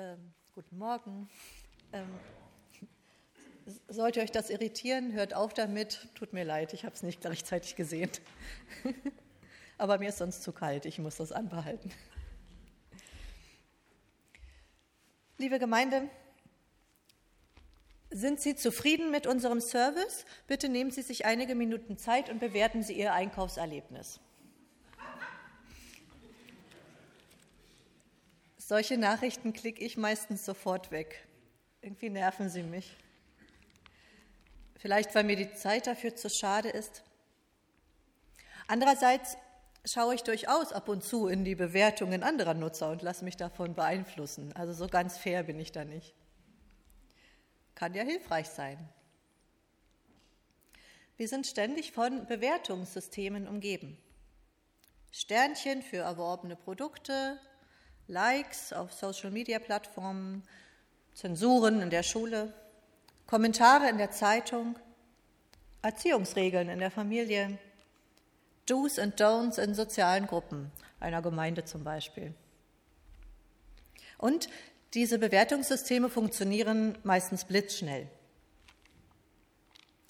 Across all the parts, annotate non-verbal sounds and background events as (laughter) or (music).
Ähm, guten Morgen. Ähm, sollte euch das irritieren, hört auf damit. Tut mir leid, ich habe es nicht gleichzeitig gesehen. (laughs) Aber mir ist sonst zu kalt, ich muss das anbehalten. Liebe Gemeinde, sind Sie zufrieden mit unserem Service? Bitte nehmen Sie sich einige Minuten Zeit und bewerten Sie Ihr Einkaufserlebnis. Solche Nachrichten klicke ich meistens sofort weg. Irgendwie nerven sie mich. Vielleicht, weil mir die Zeit dafür zu schade ist. Andererseits schaue ich durchaus ab und zu in die Bewertungen anderer Nutzer und lasse mich davon beeinflussen. Also so ganz fair bin ich da nicht. Kann ja hilfreich sein. Wir sind ständig von Bewertungssystemen umgeben. Sternchen für erworbene Produkte, Likes auf Social-Media-Plattformen, Zensuren in der Schule, Kommentare in der Zeitung, Erziehungsregeln in der Familie, Do's and Don'ts in sozialen Gruppen, einer Gemeinde zum Beispiel. Und diese Bewertungssysteme funktionieren meistens blitzschnell.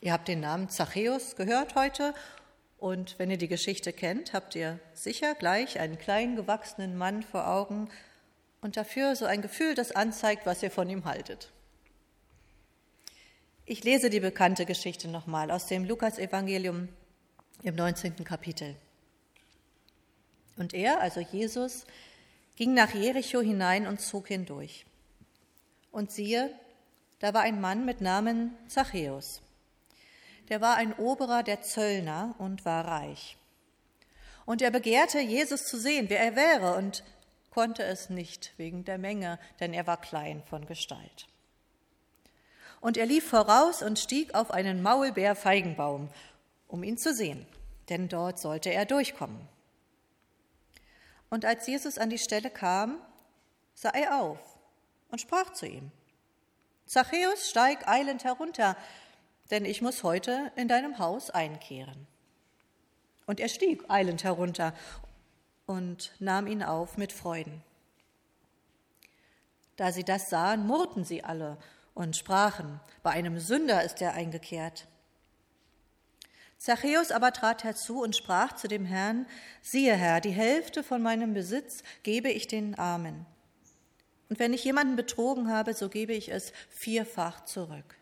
Ihr habt den Namen Zachäus gehört heute und wenn ihr die Geschichte kennt, habt ihr sicher gleich einen kleinen gewachsenen Mann vor Augen und dafür so ein Gefühl, das anzeigt, was ihr von ihm haltet. Ich lese die bekannte Geschichte nochmal aus dem Lukasevangelium im 19. Kapitel. Und er, also Jesus, ging nach Jericho hinein und zog hindurch. Und siehe, da war ein Mann mit Namen Zachäus der war ein Oberer der Zöllner und war reich. Und er begehrte, Jesus zu sehen, wer er wäre, und konnte es nicht wegen der Menge, denn er war klein von Gestalt. Und er lief voraus und stieg auf einen Maulbeerfeigenbaum, um ihn zu sehen, denn dort sollte er durchkommen. Und als Jesus an die Stelle kam, sah er auf und sprach zu ihm, Zachäus, steig eilend herunter, denn ich muss heute in deinem Haus einkehren. Und er stieg eilend herunter und nahm ihn auf mit Freuden. Da sie das sahen, murrten sie alle und sprachen, bei einem Sünder ist er eingekehrt. Zachäus aber trat herzu und sprach zu dem Herrn, siehe Herr, die Hälfte von meinem Besitz gebe ich den Armen. Und wenn ich jemanden betrogen habe, so gebe ich es vierfach zurück.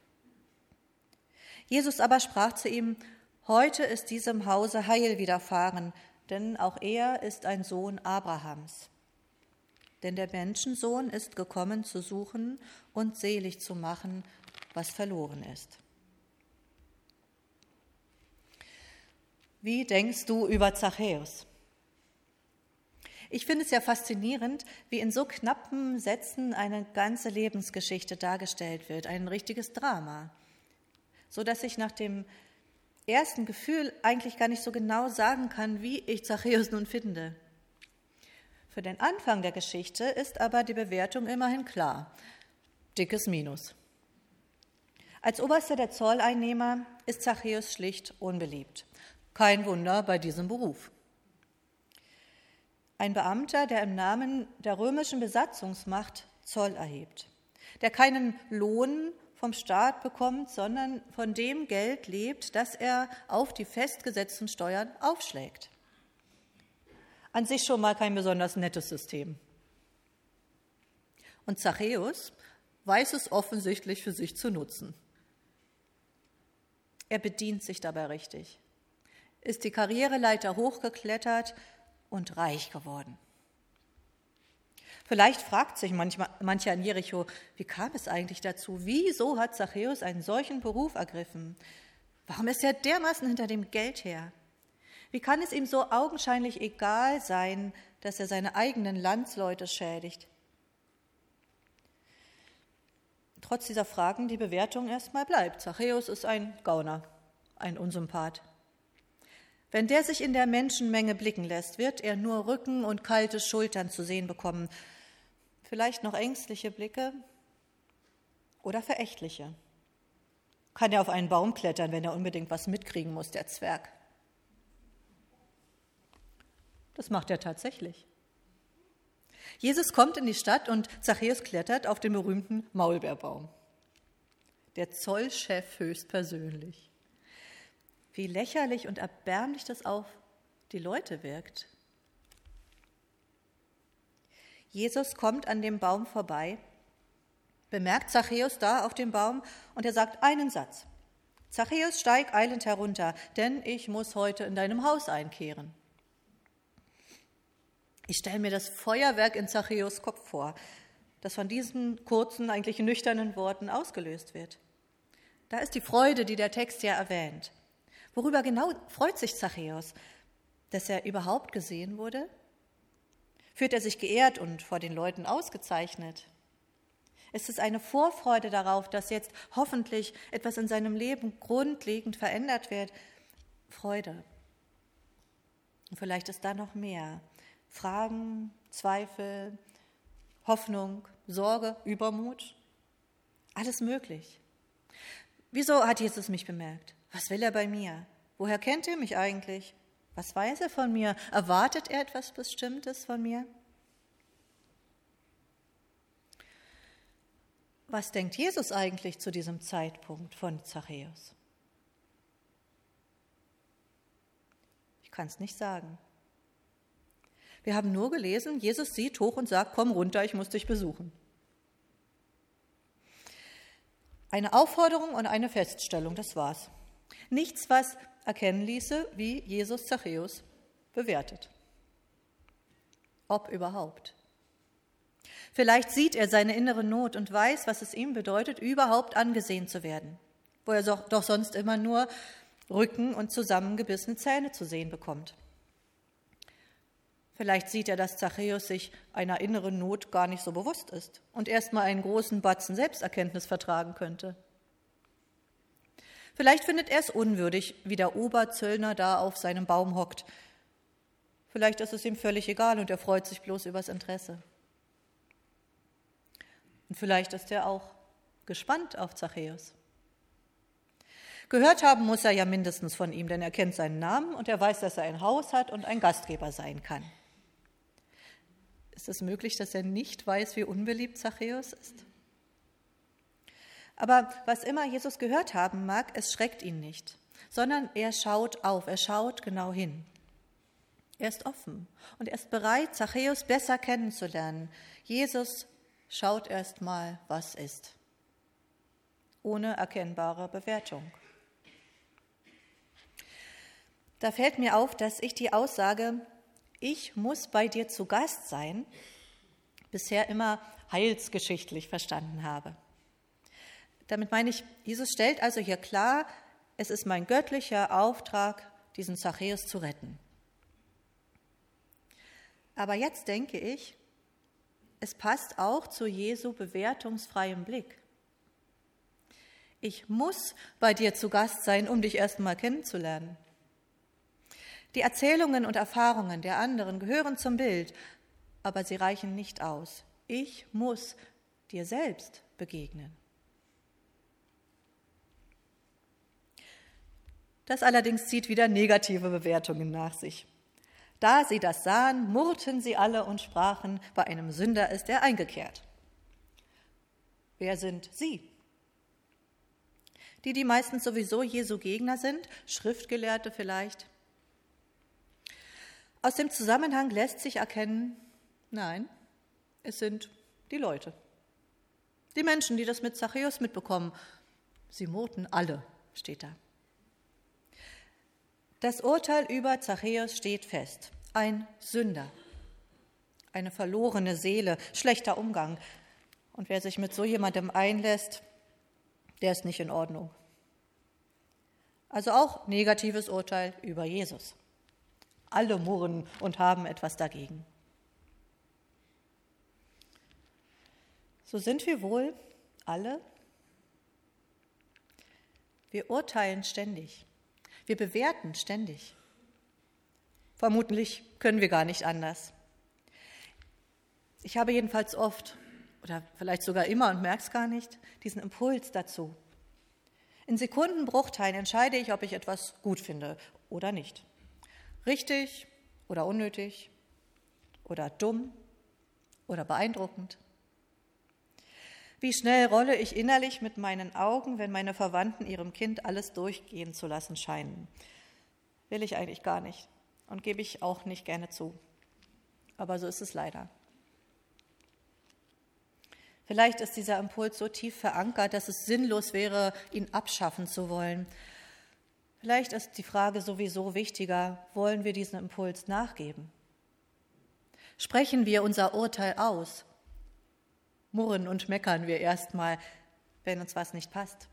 Jesus aber sprach zu ihm, Heute ist diesem Hause Heil widerfahren, denn auch er ist ein Sohn Abrahams. Denn der Menschensohn ist gekommen zu suchen und selig zu machen, was verloren ist. Wie denkst du über Zachäus? Ich finde es ja faszinierend, wie in so knappen Sätzen eine ganze Lebensgeschichte dargestellt wird, ein richtiges Drama so dass ich nach dem ersten Gefühl eigentlich gar nicht so genau sagen kann, wie ich Zachäus nun finde. Für den Anfang der Geschichte ist aber die Bewertung immerhin klar. Dickes Minus. Als Oberster der Zolleinnehmer ist Zachäus schlicht unbeliebt. Kein Wunder bei diesem Beruf. Ein Beamter, der im Namen der römischen Besatzungsmacht Zoll erhebt, der keinen Lohn vom Staat bekommt, sondern von dem Geld lebt, das er auf die festgesetzten Steuern aufschlägt. An sich schon mal kein besonders nettes System. Und Zachäus weiß es offensichtlich für sich zu nutzen. Er bedient sich dabei richtig, ist die Karriereleiter hochgeklettert und reich geworden. Vielleicht fragt sich manchmal, mancher in Jericho, wie kam es eigentlich dazu? Wieso hat Zachäus einen solchen Beruf ergriffen? Warum ist er dermaßen hinter dem Geld her? Wie kann es ihm so augenscheinlich egal sein, dass er seine eigenen Landsleute schädigt? Trotz dieser Fragen die Bewertung erstmal bleibt. Zachäus ist ein Gauner, ein Unsympath. Wenn der sich in der Menschenmenge blicken lässt, wird er nur Rücken und kalte Schultern zu sehen bekommen vielleicht noch ängstliche Blicke oder verächtliche. Kann er auf einen Baum klettern, wenn er unbedingt was mitkriegen muss, der Zwerg? Das macht er tatsächlich. Jesus kommt in die Stadt und Zachäus klettert auf den berühmten Maulbeerbaum. Der Zollchef höchstpersönlich. Wie lächerlich und erbärmlich das auf die Leute wirkt. Jesus kommt an dem Baum vorbei, bemerkt Zachäus da auf dem Baum und er sagt einen Satz. Zachäus, steig eilend herunter, denn ich muss heute in deinem Haus einkehren. Ich stelle mir das Feuerwerk in Zachäus Kopf vor, das von diesen kurzen, eigentlich nüchternen Worten ausgelöst wird. Da ist die Freude, die der Text ja erwähnt. Worüber genau freut sich Zachäus? Dass er überhaupt gesehen wurde? Fühlt er sich geehrt und vor den Leuten ausgezeichnet? Ist es eine Vorfreude darauf, dass jetzt hoffentlich etwas in seinem Leben grundlegend verändert wird? Freude. Und vielleicht ist da noch mehr. Fragen, Zweifel, Hoffnung, Sorge, Übermut, alles möglich. Wieso hat Jesus mich bemerkt? Was will er bei mir? Woher kennt er mich eigentlich? Was weiß er von mir? Erwartet er etwas Bestimmtes von mir? Was denkt Jesus eigentlich zu diesem Zeitpunkt von Zachäus? Ich kann es nicht sagen. Wir haben nur gelesen, Jesus sieht hoch und sagt, komm runter, ich muss dich besuchen. Eine Aufforderung und eine Feststellung, das war's. Nichts, was erkennen ließe, wie Jesus Zachäus bewertet. Ob überhaupt. Vielleicht sieht er seine innere Not und weiß, was es ihm bedeutet, überhaupt angesehen zu werden, wo er doch sonst immer nur Rücken und zusammengebissene Zähne zu sehen bekommt. Vielleicht sieht er, dass Zachäus sich einer inneren Not gar nicht so bewusst ist und erst mal einen großen Batzen Selbsterkenntnis vertragen könnte. Vielleicht findet er es unwürdig, wie der Oberzöllner da auf seinem Baum hockt. Vielleicht ist es ihm völlig egal und er freut sich bloß übers Interesse. Und vielleicht ist er auch gespannt auf Zachäus. Gehört haben muss er ja mindestens von ihm, denn er kennt seinen Namen und er weiß, dass er ein Haus hat und ein Gastgeber sein kann. Ist es möglich, dass er nicht weiß, wie unbeliebt Zachäus ist? Aber was immer Jesus gehört haben mag, es schreckt ihn nicht, sondern er schaut auf, er schaut genau hin. Er ist offen und er ist bereit, Zachäus besser kennenzulernen. Jesus schaut erst mal, was ist, ohne erkennbare Bewertung. Da fällt mir auf, dass ich die Aussage ich muss bei dir zu Gast sein, bisher immer heilsgeschichtlich verstanden habe. Damit meine ich, Jesus stellt also hier klar, es ist mein göttlicher Auftrag, diesen Zachäus zu retten. Aber jetzt denke ich, es passt auch zu Jesu bewertungsfreiem Blick. Ich muss bei dir zu Gast sein, um dich erst mal kennenzulernen. Die Erzählungen und Erfahrungen der anderen gehören zum Bild, aber sie reichen nicht aus. Ich muss dir selbst begegnen. Das allerdings zieht wieder negative Bewertungen nach sich. Da sie das sahen, murrten sie alle und sprachen, bei einem Sünder ist er eingekehrt. Wer sind sie? Die, die meistens sowieso Jesu Gegner sind, Schriftgelehrte vielleicht, aus dem Zusammenhang lässt sich erkennen, nein, es sind die Leute. Die Menschen, die das mit Zachäus mitbekommen. Sie murrten alle, steht da. Das Urteil über Zachäus steht fest. Ein Sünder, eine verlorene Seele, schlechter Umgang. Und wer sich mit so jemandem einlässt, der ist nicht in Ordnung. Also auch negatives Urteil über Jesus. Alle murren und haben etwas dagegen. So sind wir wohl alle. Wir urteilen ständig. Wir bewerten ständig. Vermutlich können wir gar nicht anders. Ich habe jedenfalls oft oder vielleicht sogar immer und merke es gar nicht, diesen Impuls dazu. In Sekundenbruchteilen entscheide ich, ob ich etwas gut finde oder nicht. Richtig oder unnötig oder dumm oder beeindruckend? Wie schnell rolle ich innerlich mit meinen Augen, wenn meine Verwandten ihrem Kind alles durchgehen zu lassen scheinen? Will ich eigentlich gar nicht und gebe ich auch nicht gerne zu. Aber so ist es leider. Vielleicht ist dieser Impuls so tief verankert, dass es sinnlos wäre, ihn abschaffen zu wollen. Vielleicht ist die Frage sowieso wichtiger, wollen wir diesen Impuls nachgeben? Sprechen wir unser Urteil aus? Murren und meckern wir erstmal, wenn uns was nicht passt?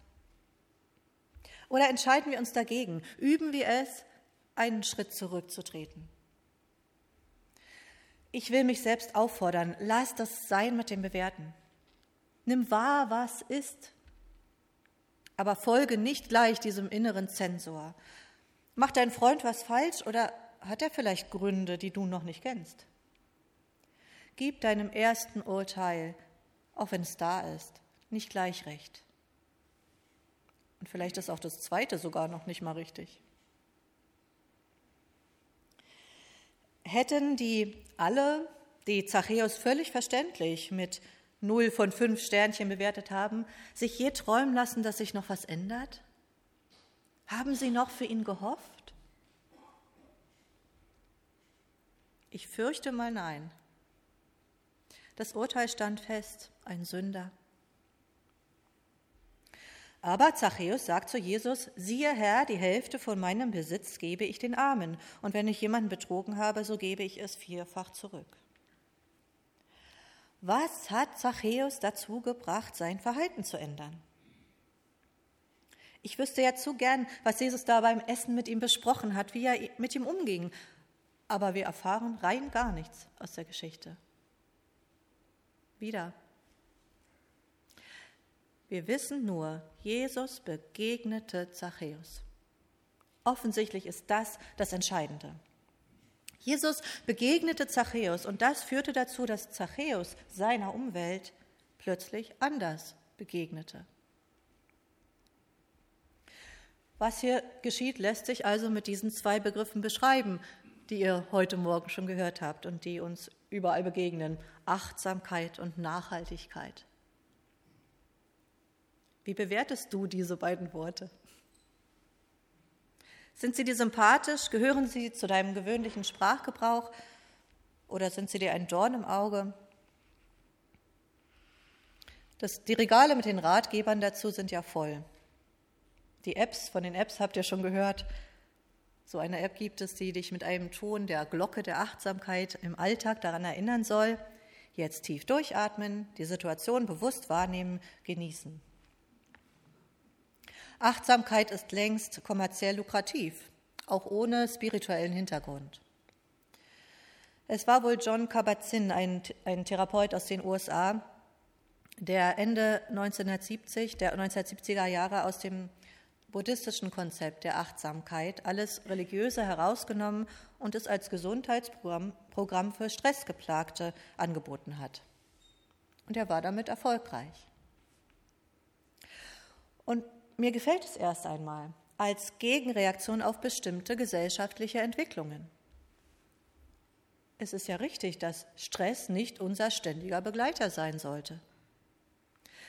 Oder entscheiden wir uns dagegen? Üben wir es, einen Schritt zurückzutreten? Ich will mich selbst auffordern, lass das sein mit dem Bewerten. Nimm wahr, was ist. Aber folge nicht gleich diesem inneren Zensor. Macht dein Freund was falsch oder hat er vielleicht Gründe, die du noch nicht kennst? Gib deinem ersten Urteil, auch wenn es da ist, nicht gleich recht. Und vielleicht ist auch das zweite sogar noch nicht mal richtig. Hätten die alle, die Zachäus völlig verständlich mit null von fünf Sternchen bewertet haben, sich je träumen lassen, dass sich noch was ändert? Haben sie noch für ihn gehofft? Ich fürchte mal nein. Das Urteil stand fest, ein Sünder. Aber Zachäus sagt zu Jesus, siehe Herr, die Hälfte von meinem Besitz gebe ich den Armen, und wenn ich jemanden betrogen habe, so gebe ich es vierfach zurück. Was hat Zachäus dazu gebracht, sein Verhalten zu ändern? Ich wüsste ja zu gern, was Jesus da beim Essen mit ihm besprochen hat, wie er mit ihm umging. Aber wir erfahren rein gar nichts aus der Geschichte. Wieder. Wir wissen nur, Jesus begegnete Zachäus. Offensichtlich ist das das Entscheidende. Jesus begegnete Zachäus und das führte dazu, dass Zachäus seiner Umwelt plötzlich anders begegnete. Was hier geschieht, lässt sich also mit diesen zwei Begriffen beschreiben, die ihr heute Morgen schon gehört habt und die uns überall begegnen. Achtsamkeit und Nachhaltigkeit. Wie bewertest du diese beiden Worte? Sind sie dir sympathisch? Gehören sie zu deinem gewöhnlichen Sprachgebrauch? Oder sind sie dir ein Dorn im Auge? Das, die Regale mit den Ratgebern dazu sind ja voll. Die Apps, von den Apps habt ihr schon gehört. So eine App gibt es, die dich mit einem Ton der Glocke der Achtsamkeit im Alltag daran erinnern soll. Jetzt tief durchatmen, die Situation bewusst wahrnehmen, genießen. Achtsamkeit ist längst kommerziell lukrativ, auch ohne spirituellen Hintergrund. Es war wohl John Kabat-Zinn, ein, ein Therapeut aus den USA, der Ende 1970, der 1970er Jahre aus dem buddhistischen Konzept der Achtsamkeit alles Religiöse herausgenommen und es als Gesundheitsprogramm Programm für Stressgeplagte angeboten hat. Und er war damit erfolgreich. Und mir gefällt es erst einmal als Gegenreaktion auf bestimmte gesellschaftliche Entwicklungen. Es ist ja richtig, dass Stress nicht unser ständiger Begleiter sein sollte.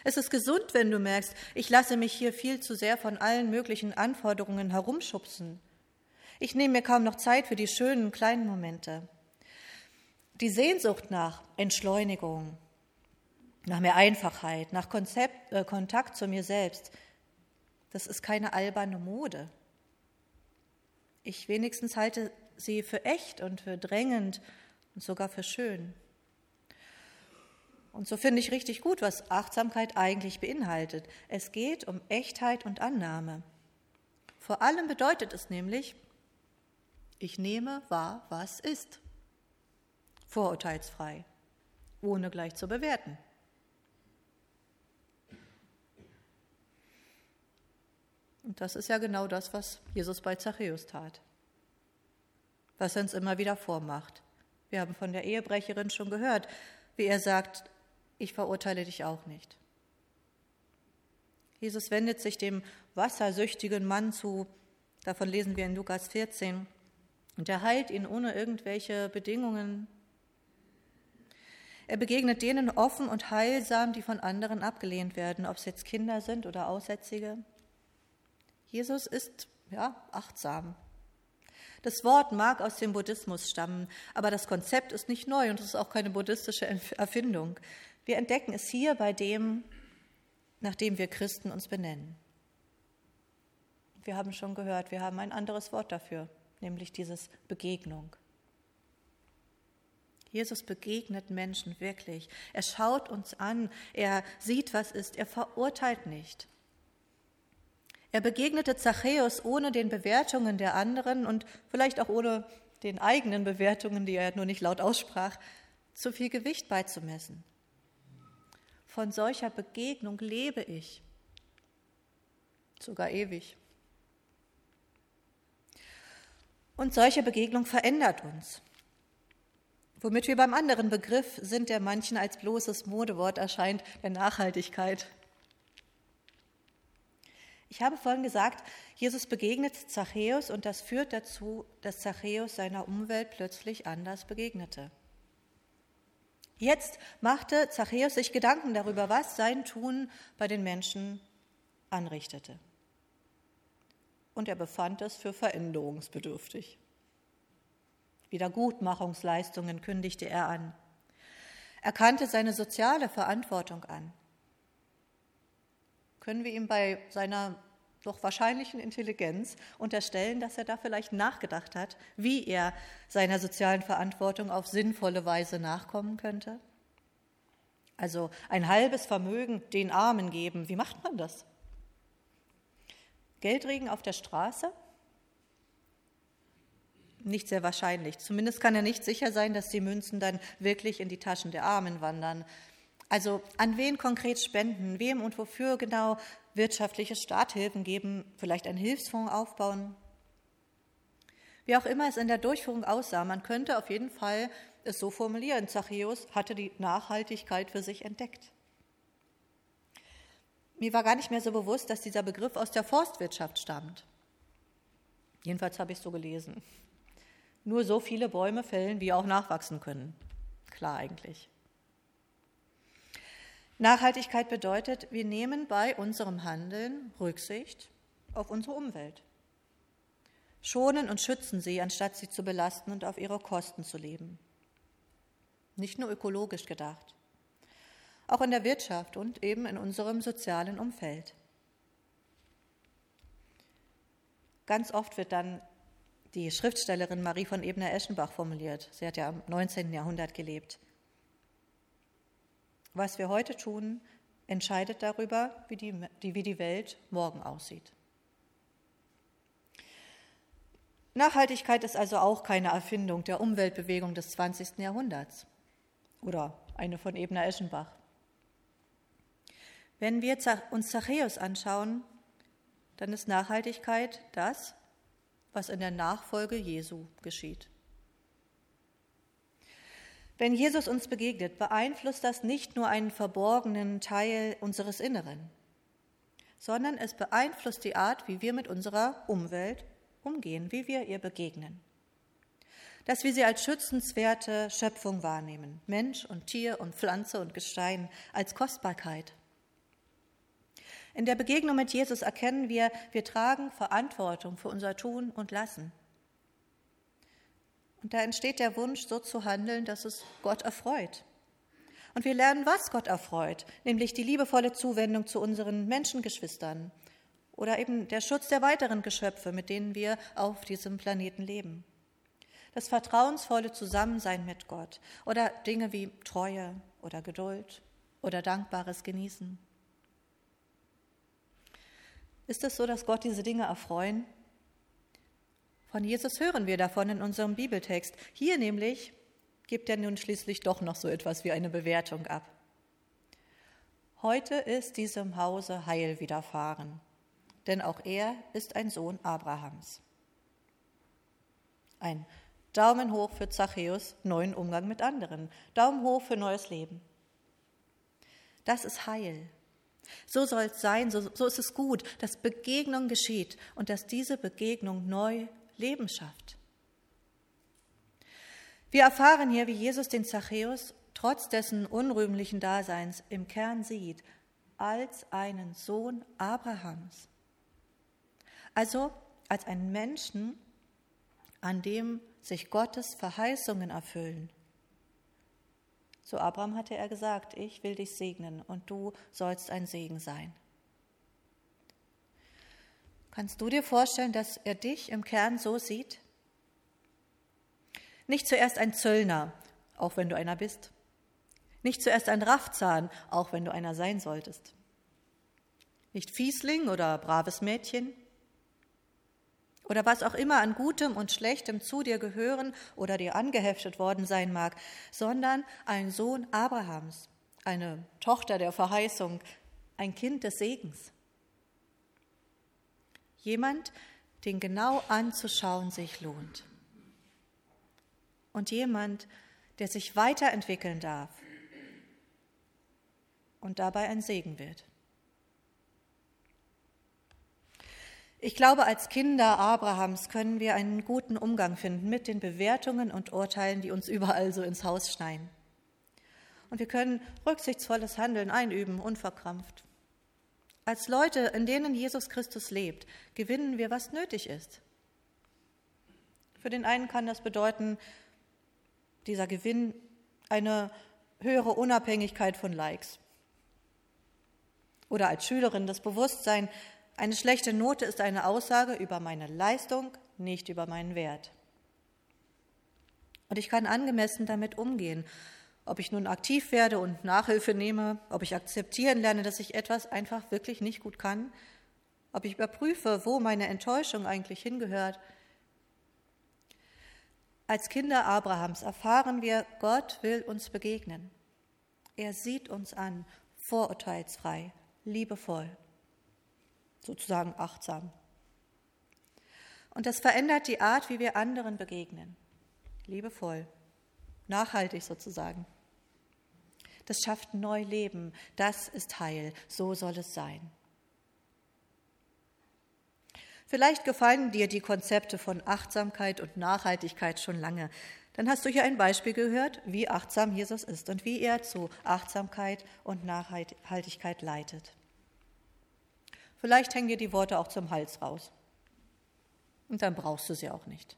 Es ist gesund, wenn du merkst, ich lasse mich hier viel zu sehr von allen möglichen Anforderungen herumschubsen. Ich nehme mir kaum noch Zeit für die schönen kleinen Momente. Die Sehnsucht nach Entschleunigung, nach mehr Einfachheit, nach Konzept, äh, Kontakt zu mir selbst, das ist keine alberne Mode. Ich wenigstens halte sie für echt und für drängend und sogar für schön. Und so finde ich richtig gut, was Achtsamkeit eigentlich beinhaltet. Es geht um Echtheit und Annahme. Vor allem bedeutet es nämlich, ich nehme wahr, was ist. Vorurteilsfrei, ohne gleich zu bewerten. Und das ist ja genau das, was Jesus bei Zachäus tat. Was er uns immer wieder vormacht. Wir haben von der Ehebrecherin schon gehört, wie er sagt, ich verurteile dich auch nicht. Jesus wendet sich dem wassersüchtigen Mann zu, davon lesen wir in Lukas 14, und er heilt ihn ohne irgendwelche Bedingungen. Er begegnet denen offen und heilsam, die von anderen abgelehnt werden, ob es jetzt Kinder sind oder Aussätzige. Jesus ist ja achtsam. Das Wort mag aus dem Buddhismus stammen, aber das Konzept ist nicht neu und es ist auch keine buddhistische Erfindung. Wir entdecken es hier bei dem, nach dem wir Christen uns benennen. Wir haben schon gehört, wir haben ein anderes Wort dafür, nämlich dieses Begegnung. Jesus begegnet Menschen wirklich. Er schaut uns an, er sieht, was ist, er verurteilt nicht. Er begegnete Zachäus ohne den Bewertungen der anderen und vielleicht auch ohne den eigenen Bewertungen, die er nur nicht laut aussprach, zu viel Gewicht beizumessen. Von solcher Begegnung lebe ich, sogar ewig. Und solche Begegnung verändert uns. Womit wir beim anderen Begriff sind, der manchen als bloßes Modewort erscheint, der Nachhaltigkeit. Ich habe vorhin gesagt, Jesus begegnet Zachäus und das führt dazu, dass Zachäus seiner Umwelt plötzlich anders begegnete. Jetzt machte Zachäus sich Gedanken darüber, was sein Tun bei den Menschen anrichtete. Und er befand es für veränderungsbedürftig. Wiedergutmachungsleistungen kündigte er an. Er kannte seine soziale Verantwortung an. Können wir ihm bei seiner doch wahrscheinlichen Intelligenz unterstellen, dass er da vielleicht nachgedacht hat, wie er seiner sozialen Verantwortung auf sinnvolle Weise nachkommen könnte? Also ein halbes Vermögen den Armen geben, wie macht man das? Geldregen auf der Straße? nicht sehr wahrscheinlich. Zumindest kann er nicht sicher sein, dass die Münzen dann wirklich in die Taschen der Armen wandern. Also an wen konkret spenden, wem und wofür genau wirtschaftliche Starthilfen geben, vielleicht einen Hilfsfonds aufbauen. Wie auch immer es in der Durchführung aussah, man könnte auf jeden Fall es so formulieren, Zachäus hatte die Nachhaltigkeit für sich entdeckt. Mir war gar nicht mehr so bewusst, dass dieser Begriff aus der Forstwirtschaft stammt. Jedenfalls habe ich es so gelesen nur so viele Bäume fällen, wie auch nachwachsen können. Klar eigentlich. Nachhaltigkeit bedeutet, wir nehmen bei unserem Handeln Rücksicht auf unsere Umwelt. Schonen und schützen sie, anstatt sie zu belasten und auf ihre Kosten zu leben. Nicht nur ökologisch gedacht, auch in der Wirtschaft und eben in unserem sozialen Umfeld. Ganz oft wird dann die Schriftstellerin Marie von Ebner-Eschenbach formuliert. Sie hat ja im 19. Jahrhundert gelebt. Was wir heute tun, entscheidet darüber, wie die, wie die Welt morgen aussieht. Nachhaltigkeit ist also auch keine Erfindung der Umweltbewegung des 20. Jahrhunderts oder eine von Ebner-Eschenbach. Wenn wir uns Zachäus anschauen, dann ist Nachhaltigkeit das, was in der Nachfolge Jesu geschieht. Wenn Jesus uns begegnet, beeinflusst das nicht nur einen verborgenen Teil unseres Inneren, sondern es beeinflusst die Art, wie wir mit unserer Umwelt umgehen, wie wir ihr begegnen. Dass wir sie als schützenswerte Schöpfung wahrnehmen, Mensch und Tier und Pflanze und Gestein, als Kostbarkeit. In der Begegnung mit Jesus erkennen wir, wir tragen Verantwortung für unser Tun und Lassen. Und da entsteht der Wunsch, so zu handeln, dass es Gott erfreut. Und wir lernen, was Gott erfreut, nämlich die liebevolle Zuwendung zu unseren Menschengeschwistern oder eben der Schutz der weiteren Geschöpfe, mit denen wir auf diesem Planeten leben. Das vertrauensvolle Zusammensein mit Gott oder Dinge wie Treue oder Geduld oder dankbares Genießen. Ist es so, dass Gott diese Dinge erfreuen? Von Jesus hören wir davon in unserem Bibeltext. Hier nämlich gibt er nun schließlich doch noch so etwas wie eine Bewertung ab. Heute ist diesem Hause Heil widerfahren, denn auch er ist ein Sohn Abrahams. Ein Daumen hoch für Zachäus, neuen Umgang mit anderen. Daumen hoch für neues Leben. Das ist Heil. So soll es sein, so, so ist es gut, dass Begegnung geschieht und dass diese Begegnung neu Leben schafft. Wir erfahren hier, wie Jesus den Zachäus trotz dessen unrühmlichen Daseins im Kern sieht, als einen Sohn Abrahams. Also als einen Menschen, an dem sich Gottes Verheißungen erfüllen. Zu Abraham hatte er gesagt, ich will dich segnen und du sollst ein Segen sein. Kannst du dir vorstellen, dass er dich im Kern so sieht? Nicht zuerst ein Zöllner, auch wenn du einer bist. Nicht zuerst ein Raffzahn, auch wenn du einer sein solltest. Nicht Fiesling oder braves Mädchen. Oder was auch immer an Gutem und Schlechtem zu dir gehören oder dir angeheftet worden sein mag, sondern ein Sohn Abrahams, eine Tochter der Verheißung, ein Kind des Segens. Jemand, den genau anzuschauen sich lohnt und jemand, der sich weiterentwickeln darf und dabei ein Segen wird. Ich glaube, als Kinder Abrahams können wir einen guten Umgang finden mit den Bewertungen und Urteilen, die uns überall so ins Haus schneien. Und wir können rücksichtsvolles Handeln einüben, unverkrampft. Als Leute, in denen Jesus Christus lebt, gewinnen wir, was nötig ist. Für den einen kann das bedeuten, dieser Gewinn eine höhere Unabhängigkeit von Likes. Oder als Schülerin das Bewusstsein, eine schlechte Note ist eine Aussage über meine Leistung, nicht über meinen Wert. Und ich kann angemessen damit umgehen, ob ich nun aktiv werde und Nachhilfe nehme, ob ich akzeptieren lerne, dass ich etwas einfach wirklich nicht gut kann, ob ich überprüfe, wo meine Enttäuschung eigentlich hingehört, als Kinder Abrahams erfahren wir, Gott will uns begegnen. Er sieht uns an, vorurteilsfrei, liebevoll, sozusagen achtsam. Und das verändert die Art, wie wir anderen begegnen. Liebevoll, nachhaltig sozusagen. Das schafft Neuleben, das ist Heil, so soll es sein. Vielleicht gefallen dir die Konzepte von Achtsamkeit und Nachhaltigkeit schon lange. Dann hast du hier ein Beispiel gehört, wie achtsam Jesus ist und wie er zu Achtsamkeit und Nachhaltigkeit leitet. Vielleicht hängen dir die Worte auch zum Hals raus. Und dann brauchst du sie auch nicht.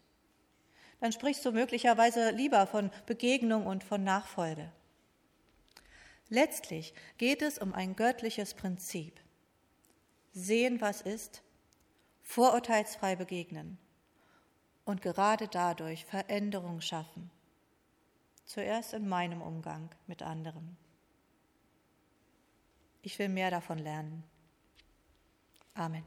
Dann sprichst du möglicherweise lieber von Begegnung und von Nachfolge. Letztlich geht es um ein göttliches Prinzip. Sehen, was ist vorurteilsfrei begegnen und gerade dadurch Veränderung schaffen. Zuerst in meinem Umgang mit anderen. Ich will mehr davon lernen. Amen.